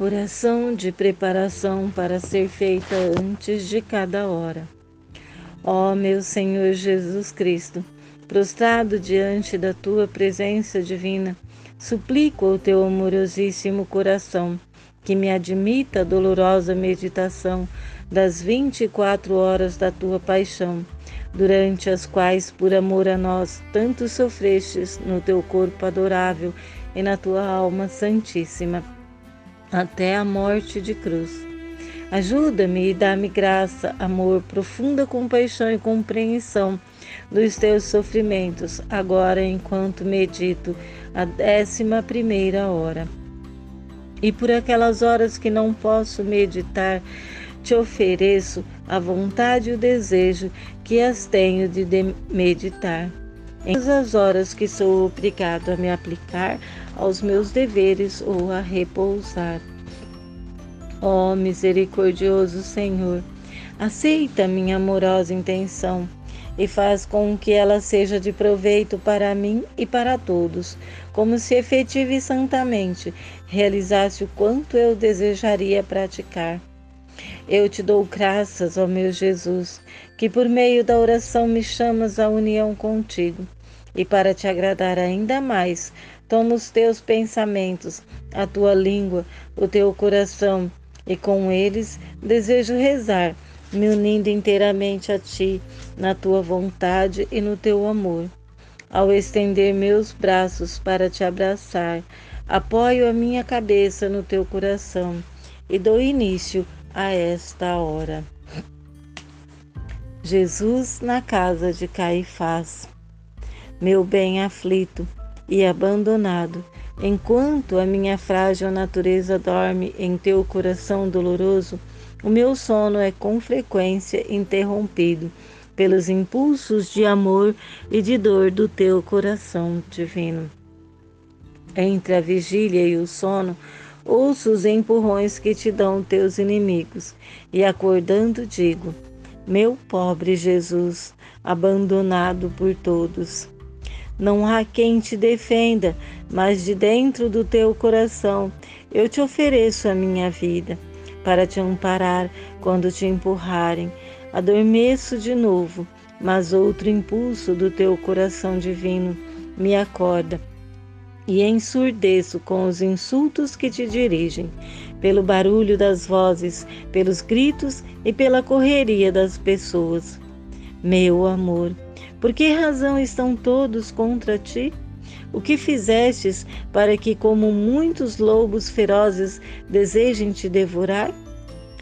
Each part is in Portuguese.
Oração de preparação para ser feita antes de cada hora. Ó meu Senhor Jesus Cristo, prostrado diante da tua presença divina, suplico ao teu amorosíssimo coração que me admita a dolorosa meditação das vinte e quatro horas da tua paixão, durante as quais, por amor a nós, tanto sofrestes no teu corpo adorável e na tua alma santíssima até a morte de cruz. Ajuda-me e dá-me graça, amor, profunda compaixão e compreensão dos teus sofrimentos, agora enquanto medito a décima primeira hora. E por aquelas horas que não posso meditar, te ofereço a vontade e o desejo que as tenho de meditar. Em as horas que sou obrigado a me aplicar aos meus deveres ou a repousar. Ó oh, misericordioso Senhor, aceita minha amorosa intenção e faz com que ela seja de proveito para mim e para todos, como se efetiva e santamente realizasse o quanto eu desejaria praticar. Eu te dou graças, ó meu Jesus, que por meio da oração me chamas à união contigo. E para te agradar ainda mais, Toma os teus pensamentos, a tua língua, o teu coração, e com eles desejo rezar, me unindo inteiramente a ti, na tua vontade e no teu amor. Ao estender meus braços para te abraçar, apoio a minha cabeça no teu coração e dou início a esta hora. Jesus na casa de Caifás. Meu bem aflito, e abandonado, enquanto a minha frágil natureza dorme em teu coração doloroso, o meu sono é com frequência interrompido pelos impulsos de amor e de dor do teu coração divino. Entre a vigília e o sono, ouço os empurrões que te dão teus inimigos, e acordando digo: Meu pobre Jesus, abandonado por todos. Não há quem te defenda, mas de dentro do teu coração eu te ofereço a minha vida para te amparar quando te empurrarem. Adormeço de novo, mas outro impulso do teu coração divino me acorda e ensurdeço com os insultos que te dirigem, pelo barulho das vozes, pelos gritos e pela correria das pessoas. Meu amor, por que razão estão todos contra ti? O que fizestes para que, como muitos lobos ferozes, desejem te devorar?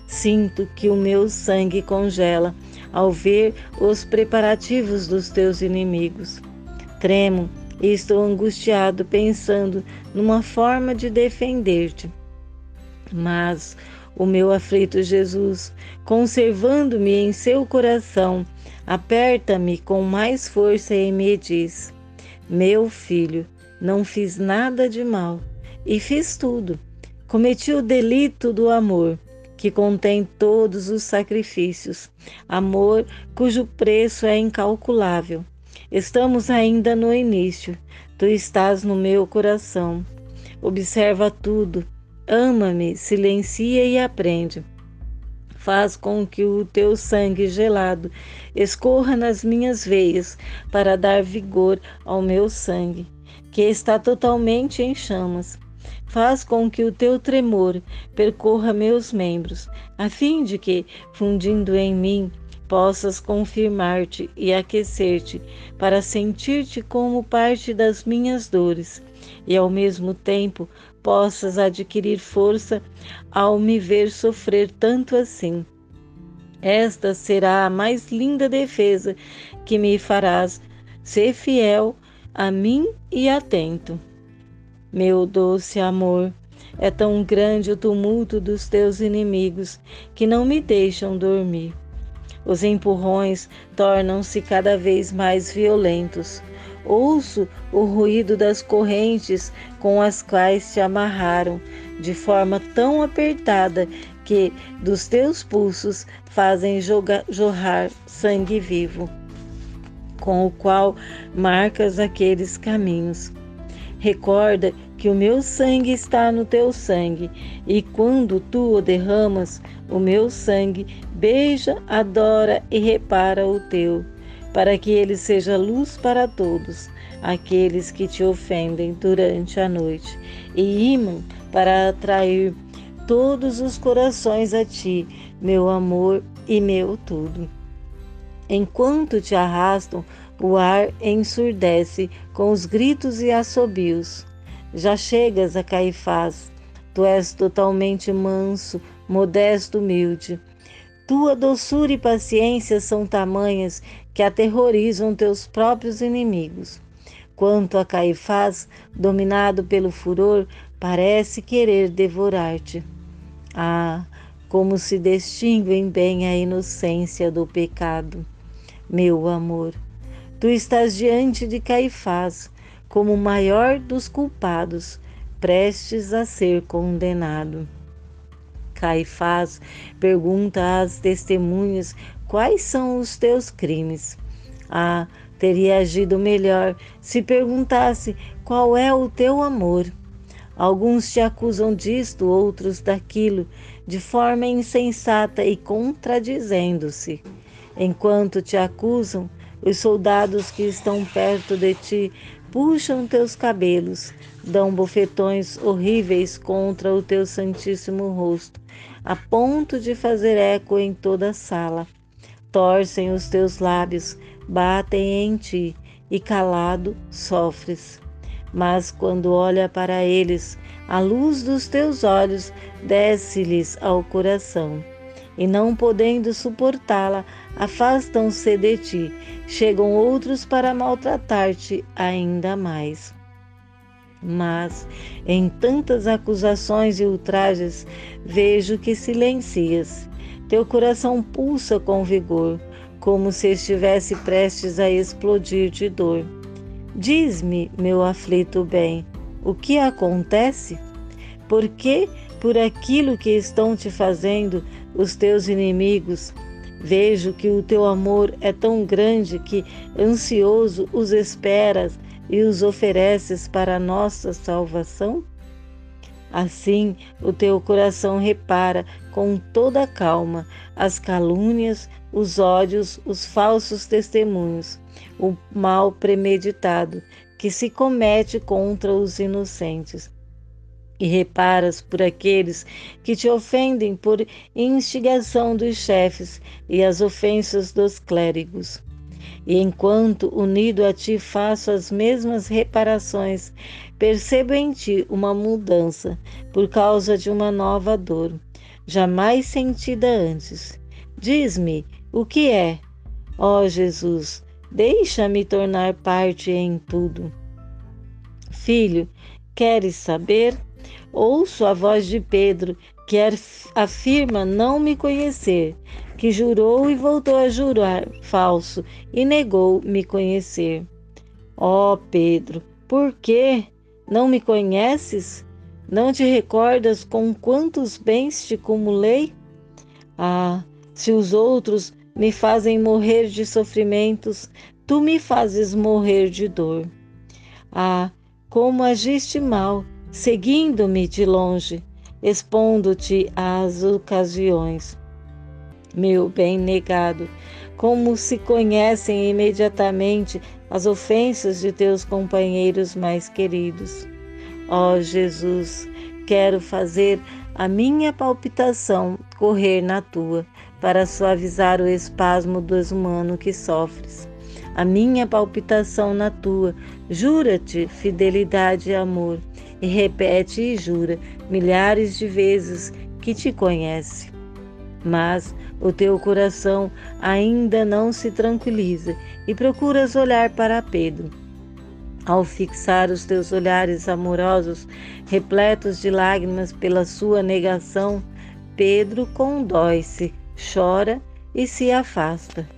Sinto que o meu sangue congela ao ver os preparativos dos teus inimigos. Tremo e estou angustiado pensando numa forma de defender-te. Mas o meu aflito Jesus, conservando-me em seu coração, Aperta-me com mais força e me diz: Meu filho, não fiz nada de mal e fiz tudo. Cometi o delito do amor, que contém todos os sacrifícios, amor cujo preço é incalculável. Estamos ainda no início, tu estás no meu coração. Observa tudo, ama-me, silencia e aprende faz com que o teu sangue gelado escorra nas minhas veias para dar vigor ao meu sangue, que está totalmente em chamas. Faz com que o teu tremor percorra meus membros, a fim de que, fundindo em mim, possas confirmar-te e aquecer-te, para sentir-te como parte das minhas dores, e ao mesmo tempo possas adquirir força ao me ver sofrer tanto assim. Esta será a mais linda defesa que me farás ser fiel a mim e atento. Meu doce amor, é tão grande o tumulto dos teus inimigos que não me deixam dormir. Os empurrões tornam-se cada vez mais violentos. Ouço o ruído das correntes com as quais te amarraram, de forma tão apertada que dos teus pulsos fazem jorrar sangue vivo, com o qual marcas aqueles caminhos. recorda que o meu sangue está no teu sangue, e quando tu o derramas, o meu sangue beija, adora e repara o teu, para que ele seja luz para todos aqueles que te ofendem durante a noite e imam para atrair todos os corações a ti, meu amor e meu tudo. Enquanto te arrastam, o ar ensurdece com os gritos e assobios. Já chegas a Caifás, tu és totalmente manso, modesto, humilde. Tua doçura e paciência são tamanhas que aterrorizam teus próprios inimigos. Quanto a Caifás, dominado pelo furor, parece querer devorar-te. Ah, como se distinguem bem a inocência do pecado. Meu amor, tu estás diante de Caifás, como o maior dos culpados, prestes a ser condenado. Caifás pergunta às testemunhas quais são os teus crimes. Ah, teria agido melhor se perguntasse qual é o teu amor. Alguns te acusam disto, outros daquilo, de forma insensata e contradizendo-se. Enquanto te acusam, os soldados que estão perto de ti puxam teus cabelos, dão bofetões horríveis contra o teu santíssimo rosto, a ponto de fazer eco em toda a sala. Torcem os teus lábios, batem em ti, e calado sofres. Mas quando olha para eles, a luz dos teus olhos desce-lhes ao coração. E não podendo suportá-la, afastam-se de ti. Chegam outros para maltratar-te ainda mais. Mas, em tantas acusações e ultrajes, vejo que silencias. Teu coração pulsa com vigor, como se estivesse prestes a explodir de dor. Diz-me, meu aflito bem, o que acontece? Por que, por aquilo que estão te fazendo os teus inimigos, vejo que o teu amor é tão grande que, ansioso, os esperas e os ofereces para a nossa salvação? Assim, o teu coração repara com toda calma as calúnias, os ódios, os falsos testemunhos, o mal premeditado que se comete contra os inocentes. E reparas por aqueles que te ofendem por instigação dos chefes e as ofensas dos clérigos. E enquanto unido a ti faço as mesmas reparações, percebo em ti uma mudança por causa de uma nova dor, jamais sentida antes. Diz-me o que é? Ó oh, Jesus, deixa-me tornar parte em tudo. Filho, queres saber? Ouço a voz de Pedro, que afirma não me conhecer, que jurou e voltou a jurar falso e negou me conhecer. Ó oh, Pedro, por que não me conheces? Não te recordas com quantos bens te acumulei? Ah, se os outros me fazem morrer de sofrimentos, tu me fazes morrer de dor. Ah, como agiste mal, seguindo-me de longe, expondo-te às ocasiões. Meu bem negado, como se conhecem imediatamente as ofensas de teus companheiros mais queridos. Ó oh, Jesus, quero fazer a minha palpitação correr na tua, para suavizar o espasmo desumano que sofres. A minha palpitação na tua, jura-te fidelidade e amor, e repete e jura milhares de vezes que te conhece. Mas o teu coração ainda não se tranquiliza e procuras olhar para Pedro. Ao fixar os teus olhares amorosos, repletos de lágrimas pela sua negação, Pedro condói-se chora e se afasta.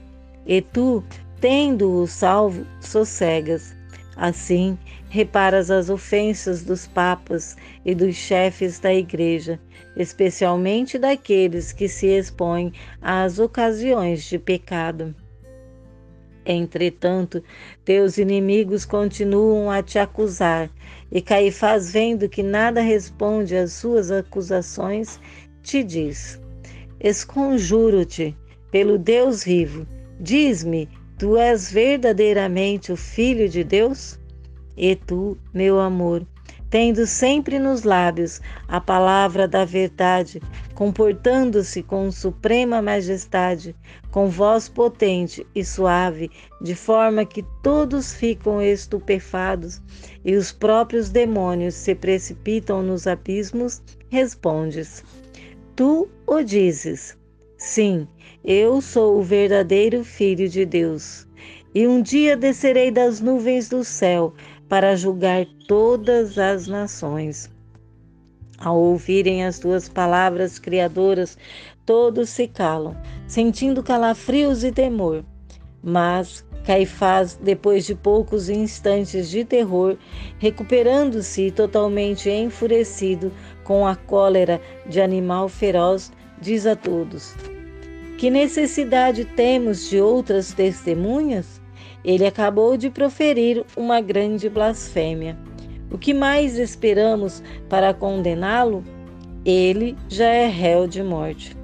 E tu, tendo-o salvo, sossegas. Assim, reparas as ofensas dos papas e dos chefes da igreja, especialmente daqueles que se expõem às ocasiões de pecado. Entretanto, teus inimigos continuam a te acusar, e Caifás, vendo que nada responde às suas acusações, te diz: Esconjuro-te pelo Deus vivo, diz-me, tu és verdadeiramente o Filho de Deus? E tu, meu amor, tendo sempre nos lábios a palavra da verdade, comportando-se com suprema majestade, com voz potente e suave, de forma que todos ficam estupefados e os próprios demônios se precipitam nos abismos, respondes: Tu o dizes. Sim, eu sou o verdadeiro Filho de Deus. E um dia descerei das nuvens do céu para julgar todas as nações. Ao ouvirem as tuas palavras criadoras, todos se calam, sentindo calafrios e temor. Mas Caifás, depois de poucos instantes de terror, recuperando-se totalmente enfurecido com a cólera de animal feroz, diz a todos: Que necessidade temos de outras testemunhas? Ele acabou de proferir uma grande blasfêmia. O que mais esperamos para condená-lo? Ele já é réu de morte.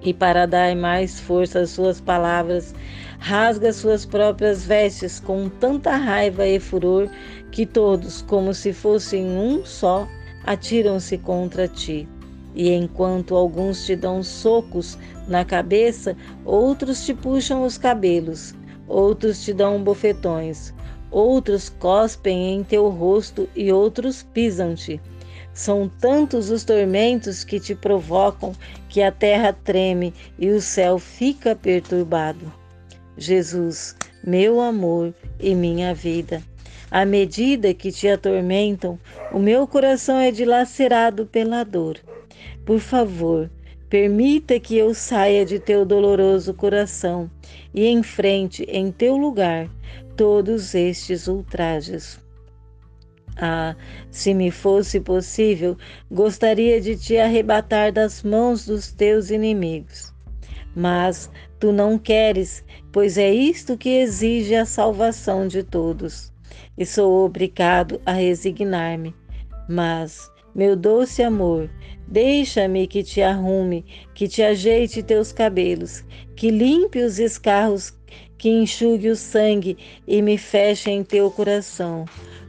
E para dar mais força às suas palavras, rasga suas próprias vestes com tanta raiva e furor que todos, como se fossem um só, atiram-se contra ti. E enquanto alguns te dão socos na cabeça, outros te puxam os cabelos outros te dão bofetões, outros cospem em teu rosto e outros pisam-te. São tantos os tormentos que te provocam que a terra treme e o céu fica perturbado. Jesus, meu amor e minha vida, à medida que te atormentam, o meu coração é dilacerado pela dor. Por favor, Permita que eu saia de teu doloroso coração e enfrente em teu lugar todos estes ultrajes. Ah, se me fosse possível, gostaria de te arrebatar das mãos dos teus inimigos. Mas tu não queres, pois é isto que exige a salvação de todos. E sou obrigado a resignar-me. Mas meu doce amor, deixa-me que te arrume, que te ajeite teus cabelos, que limpe os escarros, que enxugue o sangue e me feche em teu coração,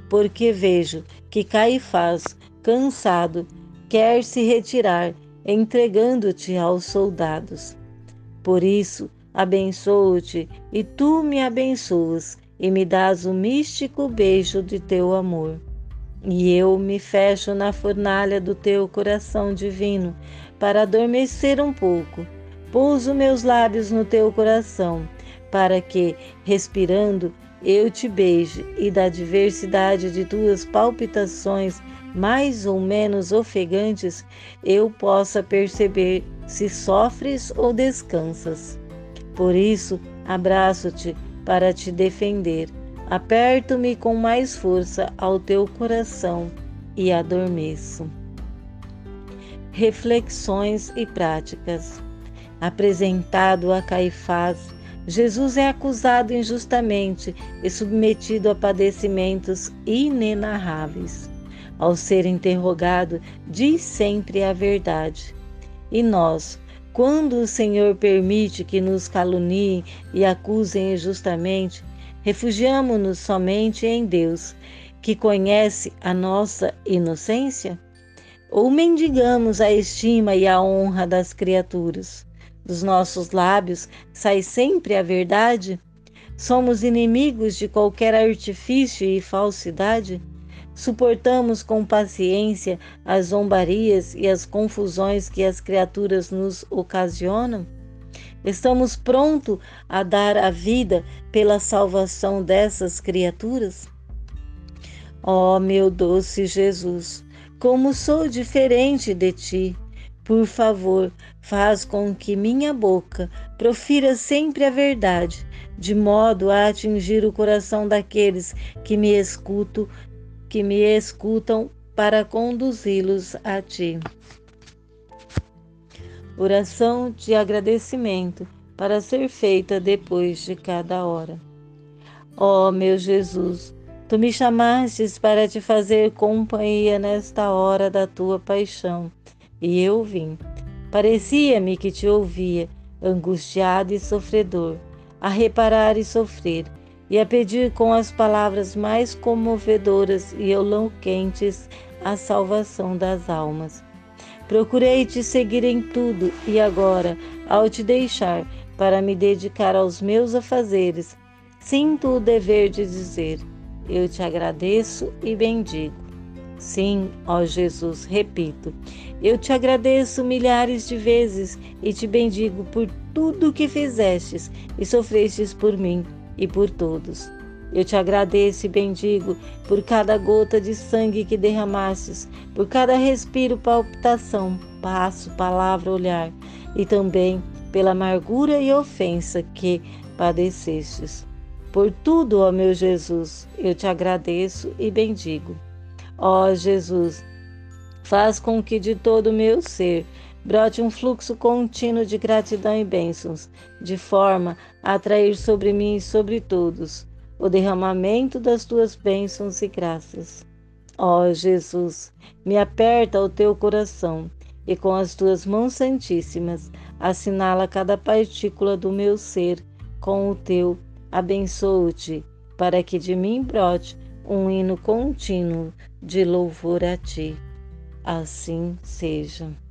porque vejo que Caifás, cansado, quer se retirar, entregando-te aos soldados. Por isso, abençoo-te e tu me abençoas e me dás o místico beijo de teu amor. E eu me fecho na fornalha do teu coração divino para adormecer um pouco. Pouso meus lábios no teu coração, para que, respirando, eu te beije e da diversidade de tuas palpitações, mais ou menos ofegantes, eu possa perceber se sofres ou descansas. Por isso, abraço-te para te defender Aperto-me com mais força ao teu coração e adormeço. Reflexões e práticas. Apresentado a Caifás, Jesus é acusado injustamente e submetido a padecimentos inenarráveis. Ao ser interrogado, diz sempre a verdade. E nós, quando o Senhor permite que nos caluniem e acusem injustamente, Refugiamo-nos somente em Deus, que conhece a nossa inocência? Ou mendigamos a estima e a honra das criaturas? Dos nossos lábios sai sempre a verdade? Somos inimigos de qualquer artifício e falsidade? Suportamos com paciência as zombarias e as confusões que as criaturas nos ocasionam? Estamos prontos a dar a vida pela salvação dessas criaturas? Ó oh, meu doce Jesus, como sou diferente de ti. Por favor, faz com que minha boca profira sempre a verdade, de modo a atingir o coração daqueles que me escutam, que me escutam para conduzi-los a ti. Oração de agradecimento para ser feita depois de cada hora. Ó oh, meu Jesus, tu me chamastes para te fazer companhia nesta hora da tua paixão, e eu vim. Parecia-me que te ouvia, angustiado e sofredor, a reparar e sofrer, e a pedir com as palavras mais comovedoras e eloquentes a salvação das almas. Procurei te seguir em tudo, e agora, ao te deixar para me dedicar aos meus afazeres, Sinto o dever de dizer: Eu te agradeço e bendigo. Sim, ó Jesus, repito, eu te agradeço milhares de vezes e te bendigo por tudo que fizestes e sofrestes por mim e por todos. Eu te agradeço e bendigo por cada gota de sangue que derramastes, por cada respiro, palpitação, passo, palavra, olhar, e também pela amargura e ofensa que padecestes. Por tudo, ó meu Jesus, eu te agradeço e bendigo. Ó Jesus, faz com que de todo o meu ser brote um fluxo contínuo de gratidão e bênçãos, de forma a atrair sobre mim e sobre todos o derramamento das tuas bênçãos e graças. Ó Jesus, me aperta o teu coração e com as tuas mãos santíssimas assinala cada partícula do meu ser com o teu Abençoo-te, para que de mim brote um hino contínuo de louvor a ti. Assim seja.